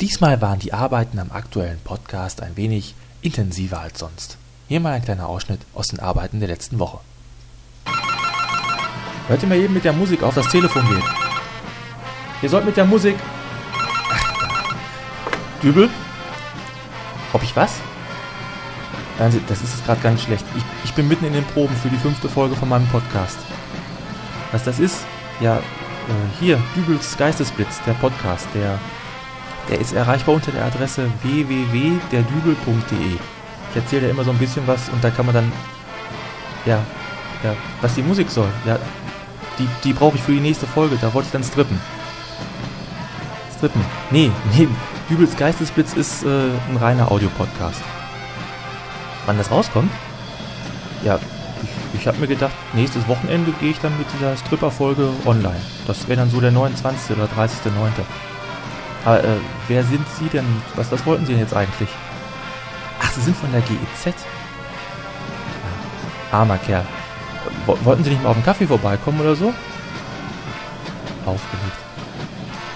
Diesmal waren die Arbeiten am aktuellen Podcast ein wenig intensiver als sonst. Hier mal ein kleiner Ausschnitt aus den Arbeiten der letzten Woche. Hört ihr mal eben mit der Musik auf, das Telefon geht. Ihr sollt mit der Musik. Ach, Dübel? Ob ich was? Das ist gerade ganz schlecht. Ich, ich bin mitten in den Proben für die fünfte Folge von meinem Podcast. Was das ist? Ja, äh, hier, Dübels Geistesblitz, der Podcast, der der ist erreichbar unter der Adresse www.derdübel.de. Ich erzähle ja immer so ein bisschen was und da kann man dann, ja, ja, was die Musik soll. Ja, die, die brauche ich für die nächste Folge. Da wollte ich dann strippen. Strippen? Nee, nee. Dübels Geistesblitz ist äh, ein reiner Audiopodcast. Wann das rauskommt? Ja, ich, ich habe mir gedacht, nächstes Wochenende gehe ich dann mit dieser Stripper-Folge online. Das wäre dann so der 29. oder 30.9. Aber äh, wer sind Sie denn? Was, was wollten Sie denn jetzt eigentlich? Ach, Sie sind von der GEZ. Ah, armer Kerl. Wollten Sie nicht mal auf den Kaffee vorbeikommen oder so? Aufgelegt.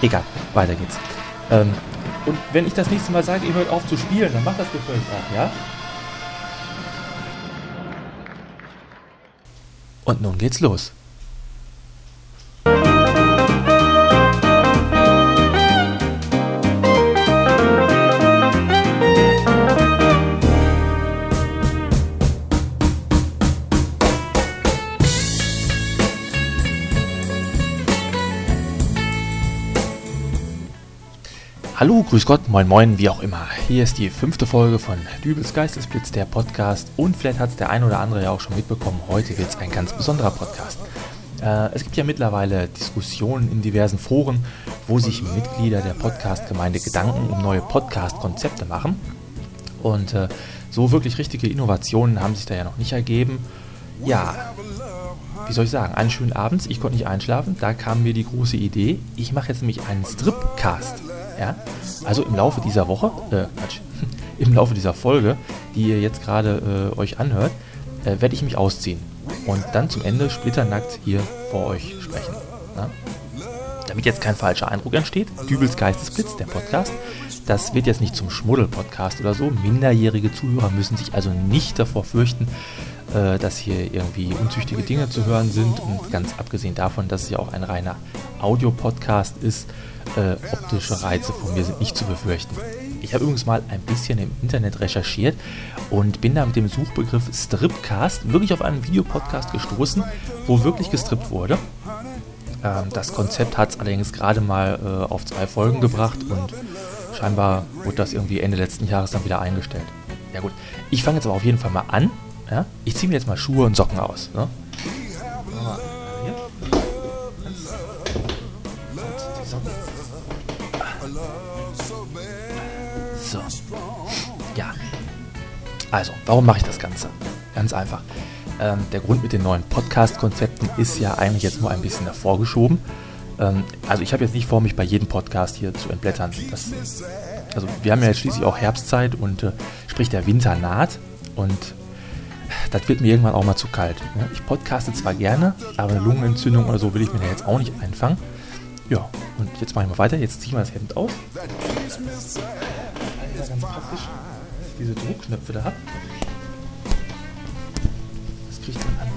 Egal, weiter geht's. Ähm, und wenn ich das nächste Mal sage, ihr hört auf zu spielen, dann macht das gefälligst auch, ja? Und nun geht's los. Hallo, grüß Gott, moin moin, wie auch immer. Hier ist die fünfte Folge von Dübels Geistesblitz, der Podcast. Und vielleicht hat es der ein oder andere ja auch schon mitbekommen, heute wird es ein ganz besonderer Podcast. Äh, es gibt ja mittlerweile Diskussionen in diversen Foren, wo sich Mitglieder der Podcast-Gemeinde Gedanken um neue Podcast-Konzepte machen. Und äh, so wirklich richtige Innovationen haben sich da ja noch nicht ergeben. Ja, wie soll ich sagen, einen schönen Abend, ich konnte nicht einschlafen, da kam mir die große Idee, ich mache jetzt nämlich einen Stripcast. Ja? Also im Laufe dieser Woche, äh, Quatsch, im Laufe dieser Folge, die ihr jetzt gerade äh, euch anhört, äh, werde ich mich ausziehen und dann zum Ende splitternackt hier vor euch sprechen. Ja? Damit jetzt kein falscher Eindruck entsteht, Dübels Geistesblitz, der Podcast, das wird jetzt nicht zum Schmuddel-Podcast oder so. Minderjährige Zuhörer müssen sich also nicht davor fürchten, äh, dass hier irgendwie unzüchtige Dinge zu hören sind. Und ganz abgesehen davon, dass es ja auch ein reiner Audiopodcast ist, äh, optische Reize von mir sind nicht zu befürchten. Ich habe übrigens mal ein bisschen im Internet recherchiert und bin da mit dem Suchbegriff Stripcast wirklich auf einen Videopodcast gestoßen, wo wirklich gestrippt wurde. Ähm, das Konzept hat es allerdings gerade mal äh, auf zwei Folgen gebracht und scheinbar wurde das irgendwie Ende letzten Jahres dann wieder eingestellt. Ja gut, ich fange jetzt aber auf jeden Fall mal an. Ja? Ich ziehe mir jetzt mal Schuhe und Socken aus. Ne? So. Ja. Also, warum mache ich das Ganze? Ganz einfach. Ähm, der Grund mit den neuen Podcast-Konzepten ist ja eigentlich jetzt nur ein bisschen hervorgeschoben. Ähm, also ich habe jetzt nicht vor, mich bei jedem Podcast hier zu entblättern. Das, also wir haben ja jetzt schließlich auch Herbstzeit und äh, sprich der Winter naht und das wird mir irgendwann auch mal zu kalt. Ich podcaste zwar gerne, aber eine Lungenentzündung oder so will ich mir da jetzt auch nicht einfangen. Ja, und jetzt mache ich mal weiter. Jetzt ziehe ich mal das Hemd aus. Das ganz praktisch, diese Druckknöpfe da habe. Das kriege ich dann an.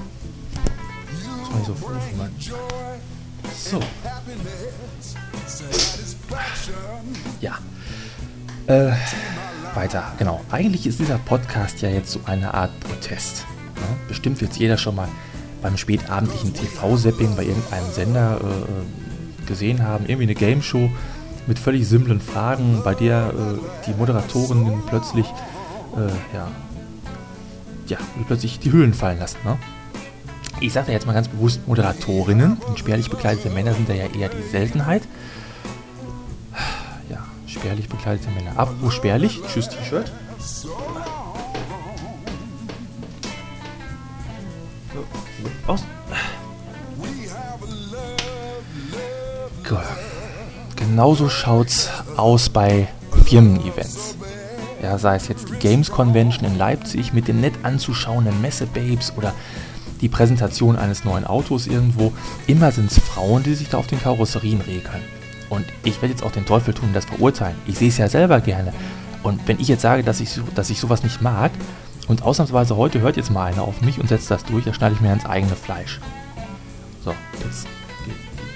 Muss man nicht so vorführen. So. Ja. Äh, weiter, genau. Eigentlich ist dieser Podcast ja jetzt so eine Art Protest. Ne? bestimmt wird jeder schon mal beim spätabendlichen TV-Zapping bei irgendeinem Sender äh, gesehen haben, irgendwie eine Game Show mit völlig simplen Fragen, bei der äh, die Moderatorin plötzlich, äh, ja, ja, plötzlich die Hüllen fallen lassen. Ne? Ich sage da jetzt mal ganz bewusst Moderatorinnen, denn spärlich bekleidete Männer sind da ja eher die Seltenheit. Spärlich bekleidete Männer. Apropos spärlich, tschüss T-Shirt. Aus. genauso schaut's aus bei Firmen-Events. Ja, sei es jetzt die Games Convention in Leipzig mit den nett anzuschauenden Messe-Babes oder die Präsentation eines neuen Autos irgendwo. Immer sind es Frauen, die sich da auf den Karosserien regeln. Und ich werde jetzt auch den Teufel tun das verurteilen. Ich sehe es ja selber gerne. Und wenn ich jetzt sage, dass ich, dass ich sowas nicht mag, und ausnahmsweise heute hört jetzt mal einer auf mich und setzt das durch, dann schneide ich mir ins eigene Fleisch. So, jetzt geht die.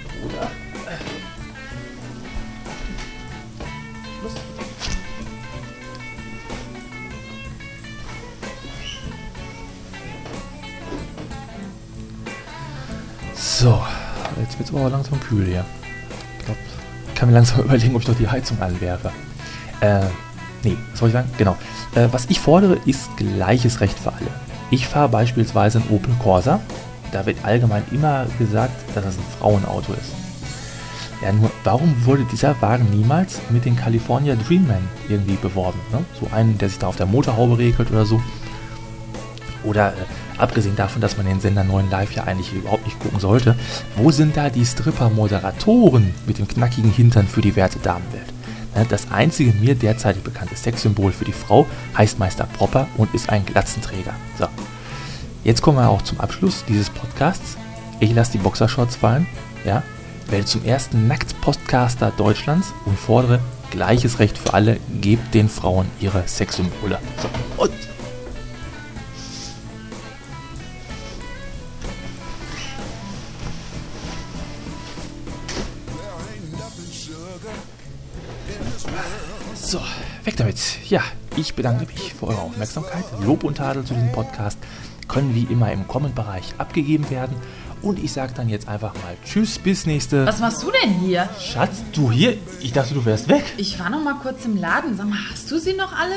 So, jetzt wird es aber langsam kühl hier. Kann mir langsam überlegen, ob ich doch die Heizung anwerfe. Äh, nee, was soll ich sagen? Genau. Äh, was ich fordere, ist gleiches Recht für alle. Ich fahre beispielsweise ein Opel Corsa. Da wird allgemein immer gesagt, dass das ein Frauenauto ist. Ja, nur warum wurde dieser Wagen niemals mit den California Dreamman irgendwie beworben? Ne? So einen, der sich da auf der Motorhaube regelt oder so. Oder äh, abgesehen davon, dass man den Sender 9 Live ja eigentlich überhaupt nicht gucken sollte, wo sind da die Stripper-Moderatoren mit dem knackigen Hintern für die werte Damenwelt? Ne, das einzige mir derzeitig bekannte Sexsymbol für die Frau heißt Meister Propper und ist ein Glatzenträger. So. Jetzt kommen wir auch zum Abschluss dieses Podcasts. Ich lasse die Boxershorts fallen, ja, werde zum ersten Nackt-Podcaster Deutschlands und fordere gleiches Recht für alle, gebt den Frauen ihre Sexsymbole. So, und So, weg damit. Ja, ich bedanke mich für eure Aufmerksamkeit. Lob und Tadel zu diesem Podcast können wie immer im Comment-Bereich abgegeben werden. Und ich sage dann jetzt einfach mal Tschüss, bis nächste. Was machst du denn hier? Schatz, du hier? Ich dachte, du wärst weg. Ich war noch mal kurz im Laden. Sag mal, hast du sie noch alle?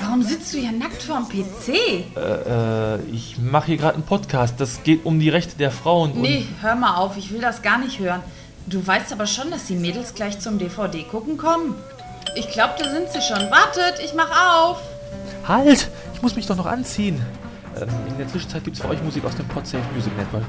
Warum sitzt du hier nackt vorm PC? Äh, äh, ich mache hier gerade einen Podcast. Das geht um die Rechte der Frauen. Nee, hör mal auf. Ich will das gar nicht hören. Du weißt aber schon, dass die Mädels gleich zum DVD gucken kommen. Ich glaube, da sind sie schon. Wartet, ich mach auf. Halt! Ich muss mich doch noch anziehen. Ähm, in der Zwischenzeit gibt es für euch Musik aus dem Podsafe Music Network.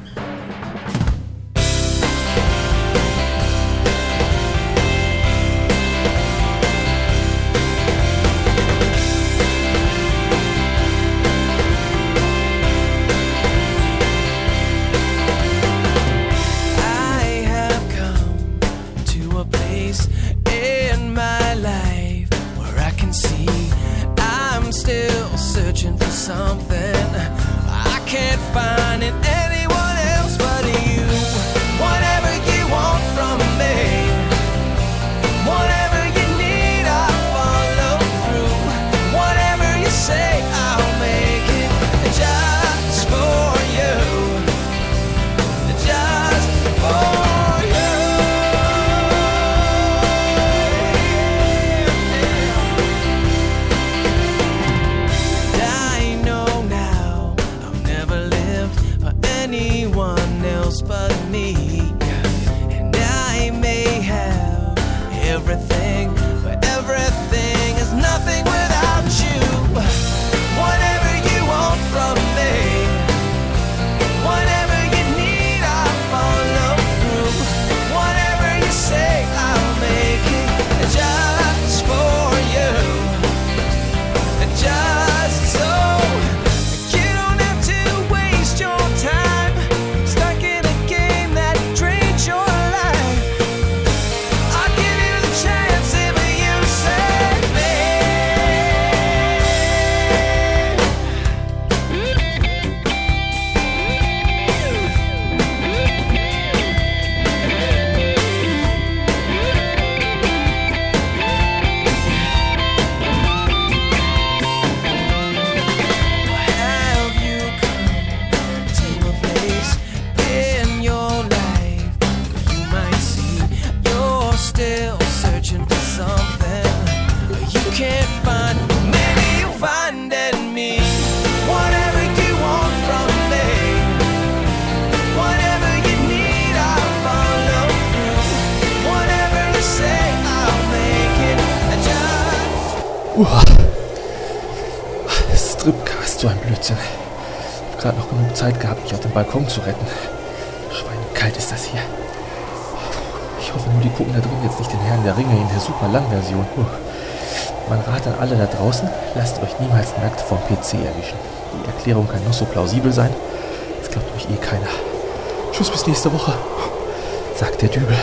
Stripcast, so ein Blödsinn. Ich habe gerade noch genug Zeit gehabt, mich auf den Balkon zu retten. Schweinekalt ist das hier. Ich hoffe nur, die gucken da drin jetzt nicht den Herrn der Ringe in der super Langversion. Puh. Mein Rat an alle da draußen, lasst euch niemals nackt vom PC erwischen. Die Erklärung kann noch so plausibel sein. Das glaubt euch eh keiner. Tschüss bis nächste Woche, sagt der Dübel.